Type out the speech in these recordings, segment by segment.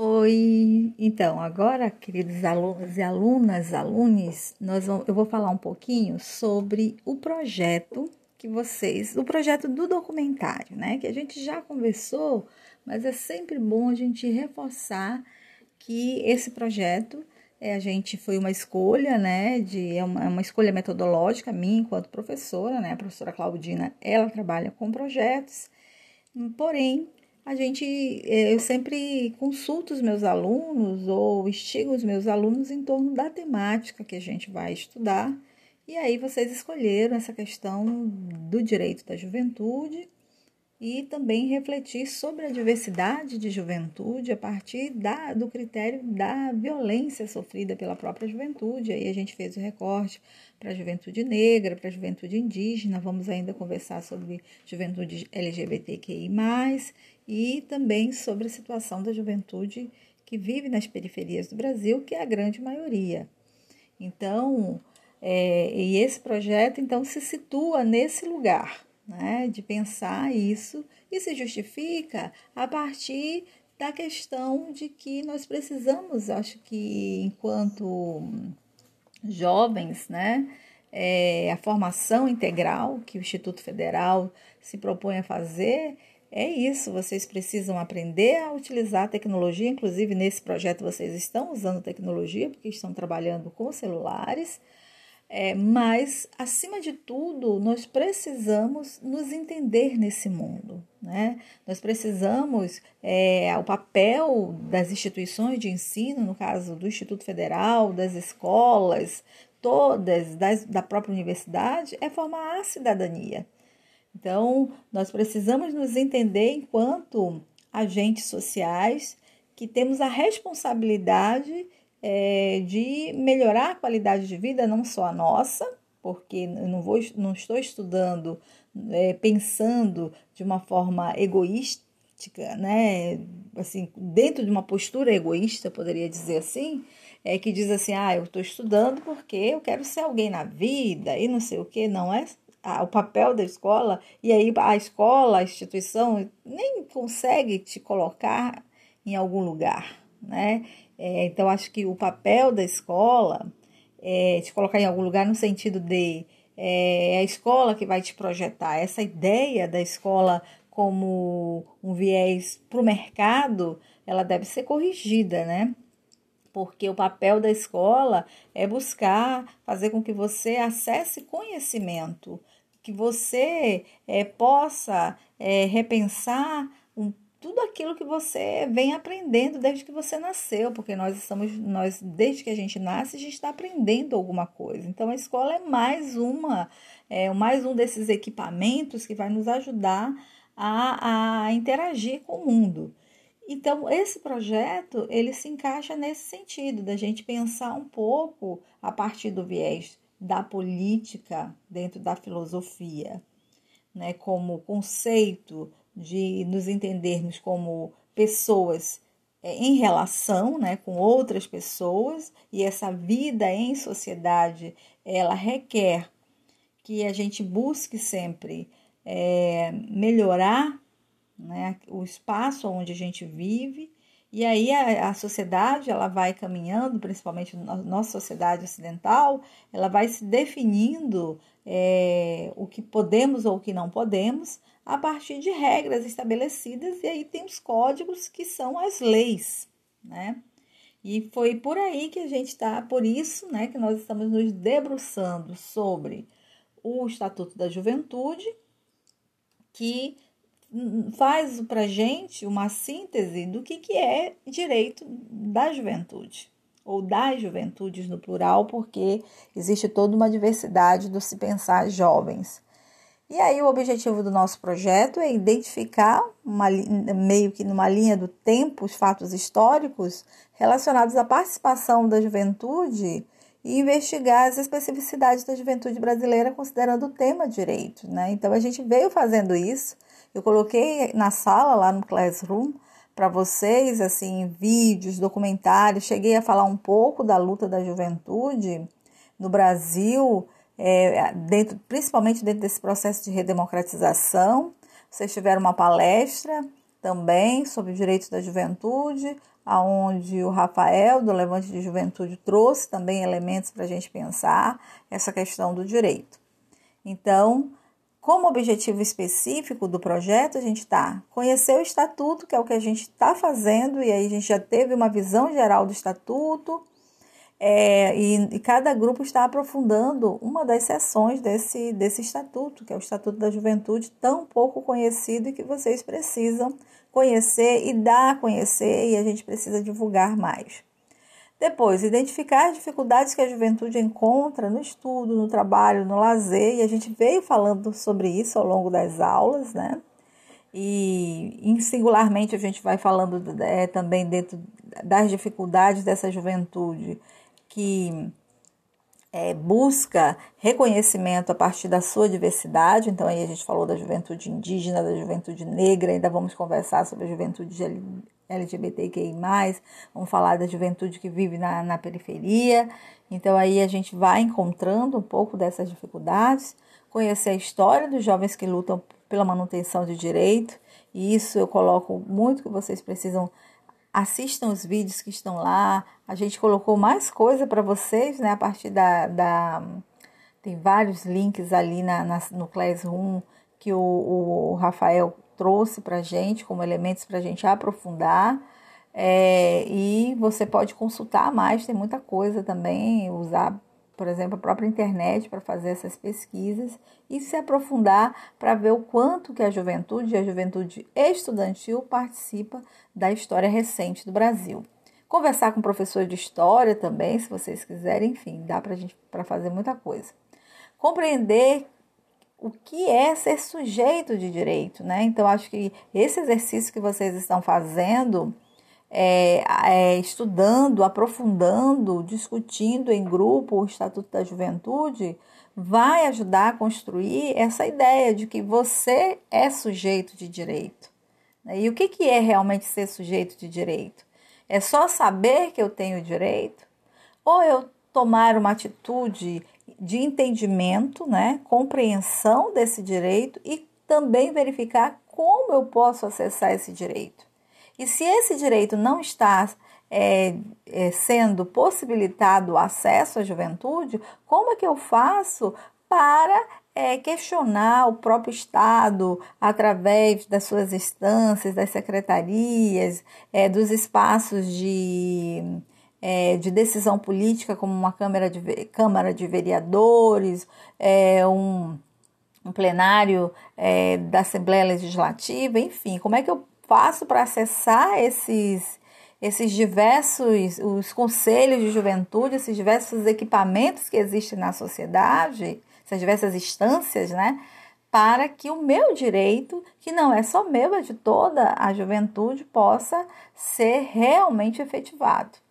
Oi, então agora, queridos alunos e alunas, alunos, nós vamos, eu vou falar um pouquinho sobre o projeto que vocês, o projeto do documentário, né? Que a gente já conversou, mas é sempre bom a gente reforçar que esse projeto é, a gente foi uma escolha, né? De, é uma, é uma escolha metodológica minha enquanto professora, né? A professora Claudina, ela trabalha com projetos, porém a gente, eh, eu sempre consulto os meus alunos ou instigo os meus alunos em torno da temática que a gente vai estudar. E aí vocês escolheram essa questão do direito da juventude e também refletir sobre a diversidade de juventude a partir da, do critério da violência sofrida pela própria juventude. Aí a gente fez o recorte para a juventude negra, para a juventude indígena, vamos ainda conversar sobre juventude LGBTQI, e também sobre a situação da juventude que vive nas periferias do Brasil, que é a grande maioria. Então, é, e esse projeto então se situa nesse lugar né, de pensar isso e se justifica a partir da questão de que nós precisamos, acho que enquanto jovens, né, é, a formação integral que o Instituto Federal se propõe a fazer é isso. Vocês precisam aprender a utilizar a tecnologia, inclusive nesse projeto vocês estão usando tecnologia porque estão trabalhando com celulares é, mas, acima de tudo, nós precisamos nos entender nesse mundo. Né? Nós precisamos, é, o papel das instituições de ensino, no caso do Instituto Federal, das escolas, todas, das, da própria universidade, é formar a cidadania. Então, nós precisamos nos entender enquanto agentes sociais que temos a responsabilidade é, de melhorar a qualidade de vida, não só a nossa, porque eu não, vou, não estou estudando é, pensando de uma forma egoística, né? assim, dentro de uma postura egoísta, poderia dizer assim, é que diz assim, ah, eu estou estudando porque eu quero ser alguém na vida e não sei o que, não é o papel da escola, e aí a escola, a instituição, nem consegue te colocar em algum lugar, né? É, então, acho que o papel da escola é te colocar em algum lugar no sentido de é, é a escola que vai te projetar. Essa ideia da escola como um viés para o mercado, ela deve ser corrigida, né? Porque o papel da escola é buscar fazer com que você acesse conhecimento, que você é, possa é, repensar um tudo aquilo que você vem aprendendo desde que você nasceu, porque nós estamos, nós desde que a gente nasce, a gente está aprendendo alguma coisa. Então a escola é mais uma, é mais um desses equipamentos que vai nos ajudar a, a interagir com o mundo. Então esse projeto ele se encaixa nesse sentido da gente pensar um pouco a partir do viés da política dentro da filosofia, né, como conceito de nos entendermos como pessoas é, em relação né, com outras pessoas e essa vida em sociedade ela requer que a gente busque sempre é, melhorar né, o espaço onde a gente vive e aí a, a, sociedade ela vai caminhando, principalmente na nossa sociedade ocidental, ela vai se definindo é, o que podemos ou o que não podemos a partir de regras estabelecidas, e aí tem os códigos que são as leis, né? E foi por aí que a gente está, por isso, né, que nós estamos nos debruçando sobre o Estatuto da Juventude, que faz para gente uma síntese do que, que é direito da juventude, ou das juventudes no plural, porque existe toda uma diversidade do se pensar jovens. E aí o objetivo do nosso projeto é identificar uma, meio que numa linha do tempo os fatos históricos relacionados à participação da juventude e investigar as especificidades da juventude brasileira considerando o tema direito, né? Então a gente veio fazendo isso. Eu coloquei na sala lá no Classroom para vocês assim vídeos, documentários. Cheguei a falar um pouco da luta da juventude no Brasil é, dentro, principalmente dentro desse processo de redemocratização. Vocês tiveram uma palestra também sobre direitos da juventude, aonde o Rafael do Levante de Juventude trouxe também elementos para a gente pensar essa questão do direito. Então, como objetivo específico do projeto, a gente está conhecer o estatuto, que é o que a gente está fazendo, e aí a gente já teve uma visão geral do estatuto, é, e, e, cada grupo está aprofundando uma das seções desse, desse estatuto, que é o Estatuto da Juventude, tão pouco conhecido e que vocês precisam conhecer e dar a conhecer, e a gente precisa divulgar mais. Depois, identificar as dificuldades que a juventude encontra no estudo, no trabalho, no lazer, e a gente veio falando sobre isso ao longo das aulas, né? E, singularmente, a gente vai falando é, também dentro das dificuldades dessa juventude que é, busca reconhecimento a partir da sua diversidade. Então, aí a gente falou da juventude indígena, da juventude negra, ainda vamos conversar sobre a juventude LGBTQI, vamos falar da juventude que vive na, na periferia. Então, aí a gente vai encontrando um pouco dessas dificuldades, conhecer a história dos jovens que lutam pela manutenção de direito, e isso eu coloco muito que vocês precisam assistam os vídeos que estão lá. A gente colocou mais coisa para vocês, né? A partir da, da, Tem vários links ali na, na no Classroom que o, o Rafael trouxe para gente como elementos para a gente aprofundar. É, e você pode consultar mais, tem muita coisa também, usar por exemplo, a própria internet para fazer essas pesquisas e se aprofundar para ver o quanto que a juventude, a juventude estudantil participa da história recente do Brasil. Conversar com professor de história também, se vocês quiserem, enfim, dá para gente para fazer muita coisa. Compreender o que é ser sujeito de direito, né? Então acho que esse exercício que vocês estão fazendo é, é, estudando, aprofundando, discutindo em grupo o Estatuto da Juventude, vai ajudar a construir essa ideia de que você é sujeito de direito. E o que, que é realmente ser sujeito de direito? É só saber que eu tenho direito? Ou eu tomar uma atitude de entendimento, né, compreensão desse direito e também verificar como eu posso acessar esse direito? E se esse direito não está é, é, sendo possibilitado o acesso à juventude, como é que eu faço para é, questionar o próprio Estado através das suas instâncias, das secretarias, é, dos espaços de, é, de decisão política, como uma Câmara de, Câmara de Vereadores, é, um, um plenário da Assembleia Legislativa, enfim, como é que eu faço para acessar esses esses diversos os conselhos de juventude, esses diversos equipamentos que existem na sociedade, essas diversas instâncias, né, para que o meu direito, que não é só meu, é de toda a juventude, possa ser realmente efetivado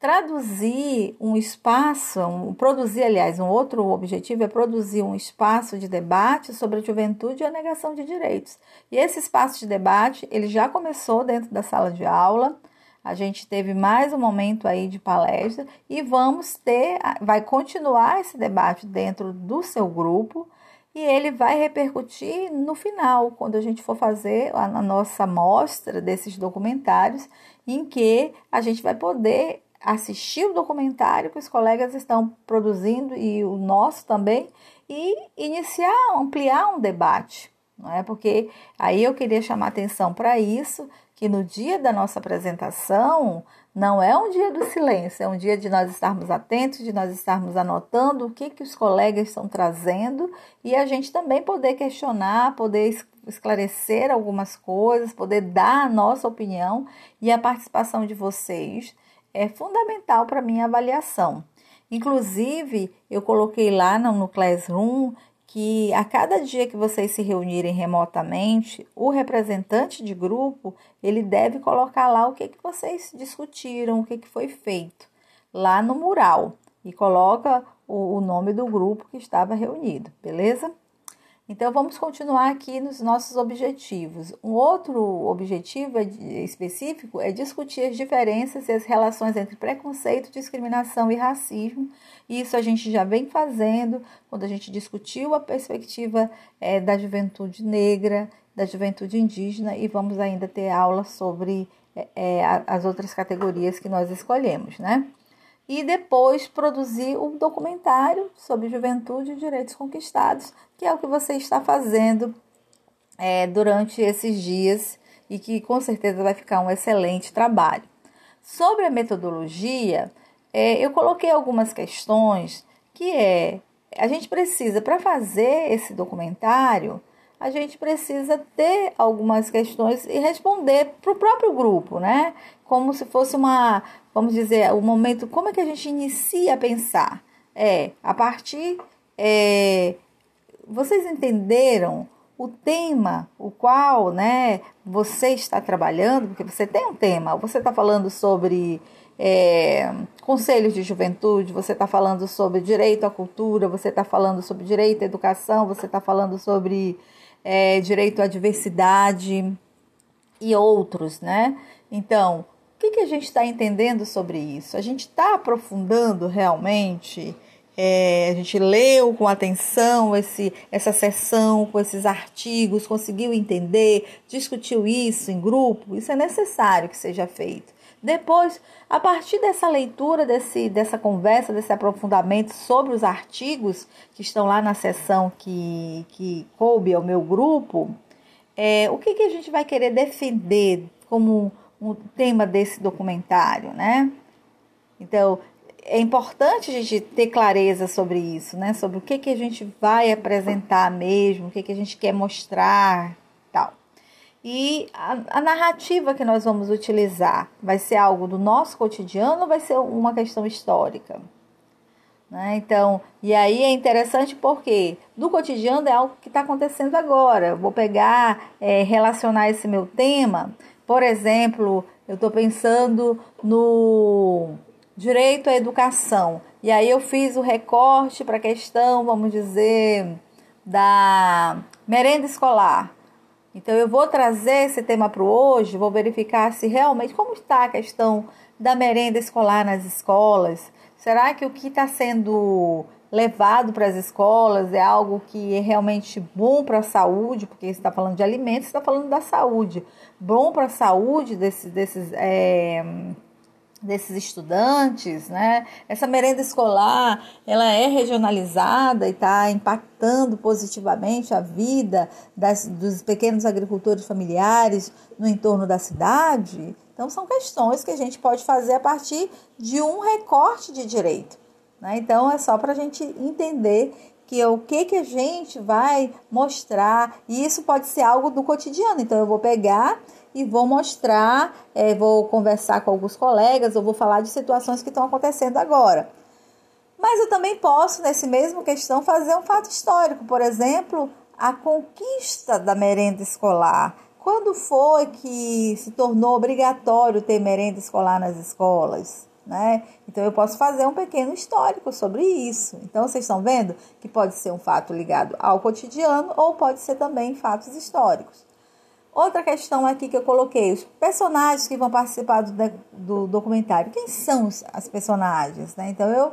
traduzir um espaço, um, produzir, aliás, um outro objetivo é produzir um espaço de debate sobre a juventude e a negação de direitos. E esse espaço de debate, ele já começou dentro da sala de aula. A gente teve mais um momento aí de palestra e vamos ter, vai continuar esse debate dentro do seu grupo e ele vai repercutir no final, quando a gente for fazer a, nossa mostra desses documentários, em que a gente vai poder assistir o documentário que os colegas estão produzindo e o nosso também e iniciar, ampliar um debate, não é? Porque aí eu queria chamar atenção para isso, que no dia da nossa apresentação não é um dia do silêncio, é um dia de nós estarmos atentos, de nós estarmos anotando o que, que os colegas estão trazendo e a gente também poder questionar, poder esclarecer algumas coisas, poder dar a nossa opinião e a participação de vocês é fundamental para minha avaliação. Inclusive, eu coloquei lá no Classroom que a cada dia que vocês se reunirem remotamente, o representante de grupo ele deve colocar lá o que, que vocês discutiram, o que, que foi feito lá no mural e coloca o, o nome do grupo que estava reunido, beleza? Então, vamos continuar aqui nos nossos objetivos. Um outro objetivo é específico é discutir as diferenças e as relações entre preconceito, discriminação e racismo. Isso a gente já vem fazendo quando a gente discutiu a perspectiva é, da juventude negra, da juventude indígena e vamos ainda ter aula sobre é, as outras categorias que nós escolhemos, né? E depois produzir um documentário sobre juventude e direitos conquistados, que é o que você está fazendo é, durante esses dias e que com certeza vai ficar um excelente trabalho. Sobre a metodologia, é, eu coloquei algumas questões que é a gente precisa para fazer esse documentário a gente precisa ter algumas questões e responder para o próprio grupo, né? Como se fosse uma, vamos dizer, o momento, como é que a gente inicia a pensar? É, a partir, é, vocês entenderam o tema, o qual, né, você está trabalhando, porque você tem um tema, você está falando sobre é, conselhos de juventude, você está falando sobre direito à cultura, você está falando sobre direito à educação, você está falando sobre é, direito à diversidade e outros, né? Então, o que, que a gente está entendendo sobre isso? A gente está aprofundando realmente? É, a gente leu com atenção esse, essa sessão, com esses artigos, conseguiu entender, discutiu isso em grupo? Isso é necessário que seja feito. Depois, a partir dessa leitura, desse, dessa conversa, desse aprofundamento sobre os artigos que estão lá na sessão que, que coube ao meu grupo, é, o que, que a gente vai querer defender como um tema desse documentário, né? Então, é importante a gente ter clareza sobre isso, né? Sobre o que, que a gente vai apresentar mesmo, o que, que a gente quer mostrar, tal. E a, a, narrativa que nós vamos utilizar vai ser algo do nosso cotidiano ou vai ser uma questão histórica? Né? Então, e aí é interessante porque do cotidiano é algo que está acontecendo agora. Vou pegar, é, relacionar esse meu tema, por exemplo, eu estou pensando no direito à educação. E aí eu fiz o recorte para a questão, vamos dizer, da merenda escolar. Então eu vou trazer esse tema para hoje, vou verificar se realmente como está a questão da merenda escolar nas escolas. Será que o que está sendo levado para as escolas é algo que é realmente bom para a saúde, porque está falando de alimentos, está falando da saúde, bom para a saúde desses, desses é, desses estudantes, né? Essa merenda escolar, ela é regionalizada e está impactando positivamente a vida das, dos pequenos agricultores familiares no entorno da cidade. Então, são questões que a gente pode fazer a partir de um recorte de direito. Né? Então, é só para a gente entender que o que, que a gente vai mostrar, e isso pode ser algo do cotidiano. Então, eu vou pegar e vou mostrar, é, vou conversar com alguns colegas, ou vou falar de situações que estão acontecendo agora. Mas eu também posso, nesse mesmo questão, fazer um fato histórico, por exemplo, a conquista da merenda escolar. Quando foi que se tornou obrigatório ter merenda escolar nas escolas? Né? Então eu posso fazer um pequeno histórico sobre isso. Então vocês estão vendo que pode ser um fato ligado ao cotidiano ou pode ser também fatos históricos. Outra questão aqui que eu coloquei, os personagens que vão participar do, do documentário. Quem são as personagens? Né? Então eu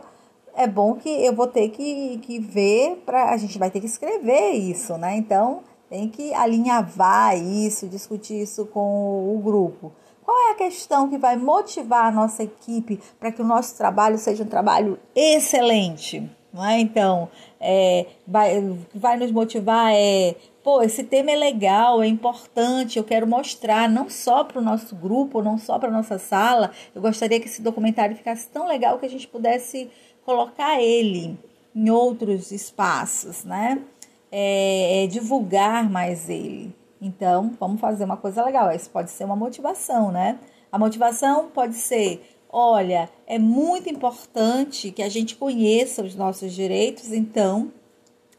é bom que eu vou ter que, que ver para a gente vai ter que escrever isso, né? Então tem que alinhavar isso, discutir isso com o grupo. Qual é a questão que vai motivar a nossa equipe para que o nosso trabalho seja um trabalho excelente? Não é? Então, é, vai, vai nos motivar é pô, esse tema é legal, é importante, eu quero mostrar não só para o nosso grupo, não só para nossa sala. Eu gostaria que esse documentário ficasse tão legal que a gente pudesse colocar ele em outros espaços, né? É, é, divulgar mais ele. Então, vamos fazer uma coisa legal. Isso pode ser uma motivação, né? A motivação pode ser: olha, é muito importante que a gente conheça os nossos direitos, então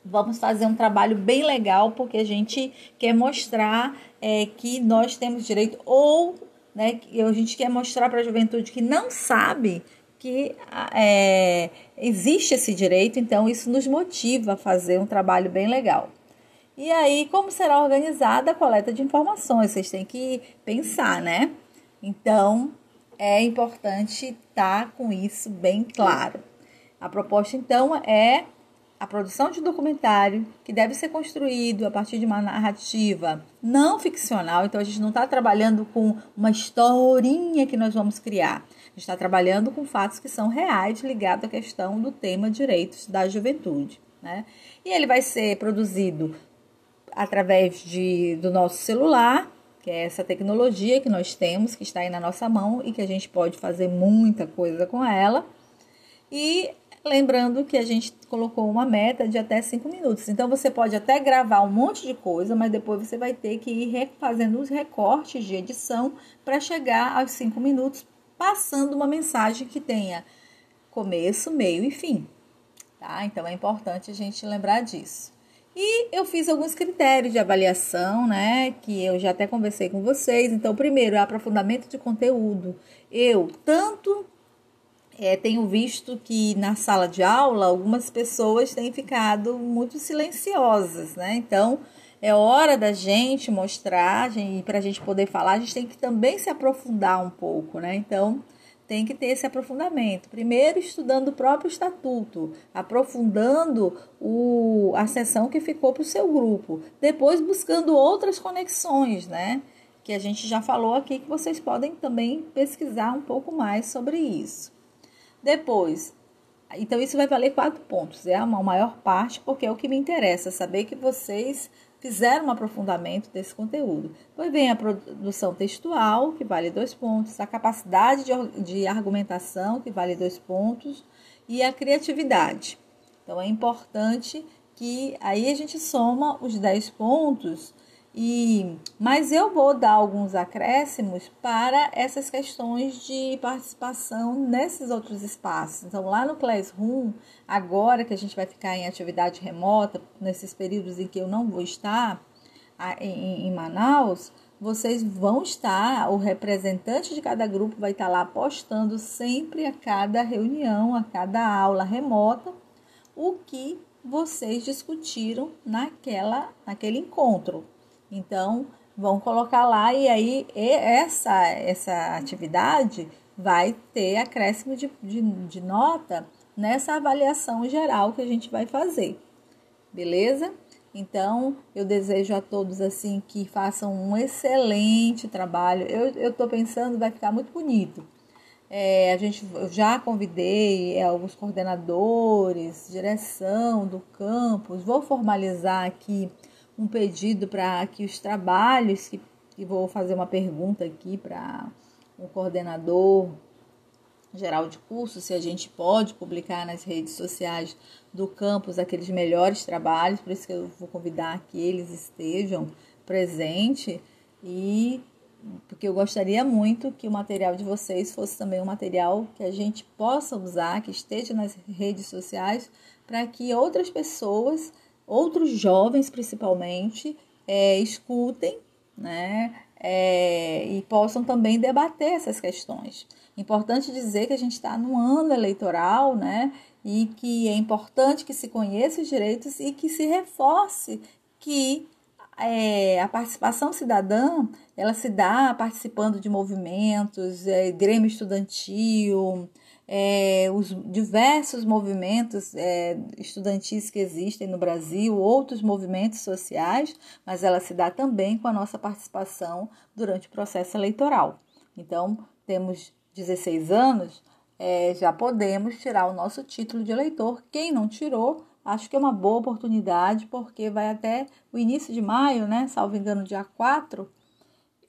vamos fazer um trabalho bem legal porque a gente quer mostrar é, que nós temos direito ou né, a gente quer mostrar para a juventude que não sabe que é, existe esse direito, então isso nos motiva a fazer um trabalho bem legal. E aí, como será organizada a coleta de informações? Vocês têm que pensar, né? Então, é importante estar tá com isso bem claro. A proposta, então, é a produção de documentário que deve ser construído a partir de uma narrativa não ficcional. Então a gente não está trabalhando com uma historinha que nós vamos criar. A gente está trabalhando com fatos que são reais ligados à questão do tema direitos da juventude. Né? E ele vai ser produzido através de, do nosso celular, que é essa tecnologia que nós temos, que está aí na nossa mão e que a gente pode fazer muita coisa com ela. E Lembrando que a gente colocou uma meta de até 5 minutos. Então você pode até gravar um monte de coisa, mas depois você vai ter que ir fazendo os recortes de edição para chegar aos 5 minutos, passando uma mensagem que tenha começo, meio e fim. Tá? Então é importante a gente lembrar disso. E eu fiz alguns critérios de avaliação, né? Que eu já até conversei com vocês. Então, primeiro, é aprofundamento de conteúdo. Eu, tanto é, tenho visto que na sala de aula algumas pessoas têm ficado muito silenciosas, né? Então é hora da gente mostrar e para a gente poder falar, a gente tem que também se aprofundar um pouco, né? Então tem que ter esse aprofundamento. Primeiro, estudando o próprio estatuto, aprofundando o, a sessão que ficou para o seu grupo. Depois, buscando outras conexões, né? Que a gente já falou aqui que vocês podem também pesquisar um pouco mais sobre isso. Depois, então isso vai valer quatro pontos, é a maior parte, porque é o que me interessa, saber que vocês fizeram um aprofundamento desse conteúdo. Depois vem a produção textual, que vale dois pontos, a capacidade de, de argumentação, que vale dois pontos, e a criatividade. Então é importante que aí a gente soma os 10 pontos e, mas eu vou dar alguns acréscimos para essas questões de participação nesses outros espaços. Então, lá no Classroom, agora que a gente vai ficar em atividade remota, nesses períodos em que eu não vou estar em, em Manaus, vocês vão estar, o representante de cada grupo vai estar lá postando sempre a cada reunião, a cada aula remota, o que vocês discutiram naquela, naquele encontro. Então, vão colocar lá e aí essa, essa atividade vai ter acréscimo de, de, de nota nessa avaliação geral que a gente vai fazer. Beleza? Então, eu desejo a todos assim que façam um excelente trabalho. Eu estou pensando, vai ficar muito bonito. É, a gente já convidei é, alguns coordenadores, direção do campus. Vou formalizar aqui um pedido para que os trabalhos, que, que vou fazer uma pergunta aqui para o coordenador geral de curso, se a gente pode publicar nas redes sociais do campus aqueles melhores trabalhos, por isso que eu vou convidar que eles estejam presentes e porque eu gostaria muito que o material de vocês fosse também um material que a gente possa usar, que esteja nas redes sociais, para que outras pessoas outros jovens principalmente é, escutem né, é, e possam também debater essas questões. Importante dizer que a gente está num ano eleitoral, né? E que é importante que se conheça os direitos e que se reforce que é, a participação cidadã ela se dá participando de movimentos, é, grêmio estudantil, é, os diversos movimentos é, estudantis que existem no Brasil, outros movimentos sociais, mas ela se dá também com a nossa participação durante o processo eleitoral. Então, temos 16 anos, é, já podemos tirar o nosso título de eleitor. Quem não tirou, acho que é uma boa oportunidade, porque vai até o início de maio, né? Salvo engano, dia 4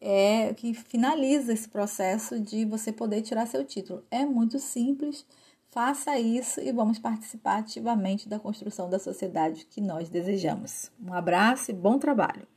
é que finaliza esse processo de você poder tirar seu título. É muito simples, faça isso e vamos participar ativamente da construção da sociedade que nós desejamos. Um abraço e bom trabalho!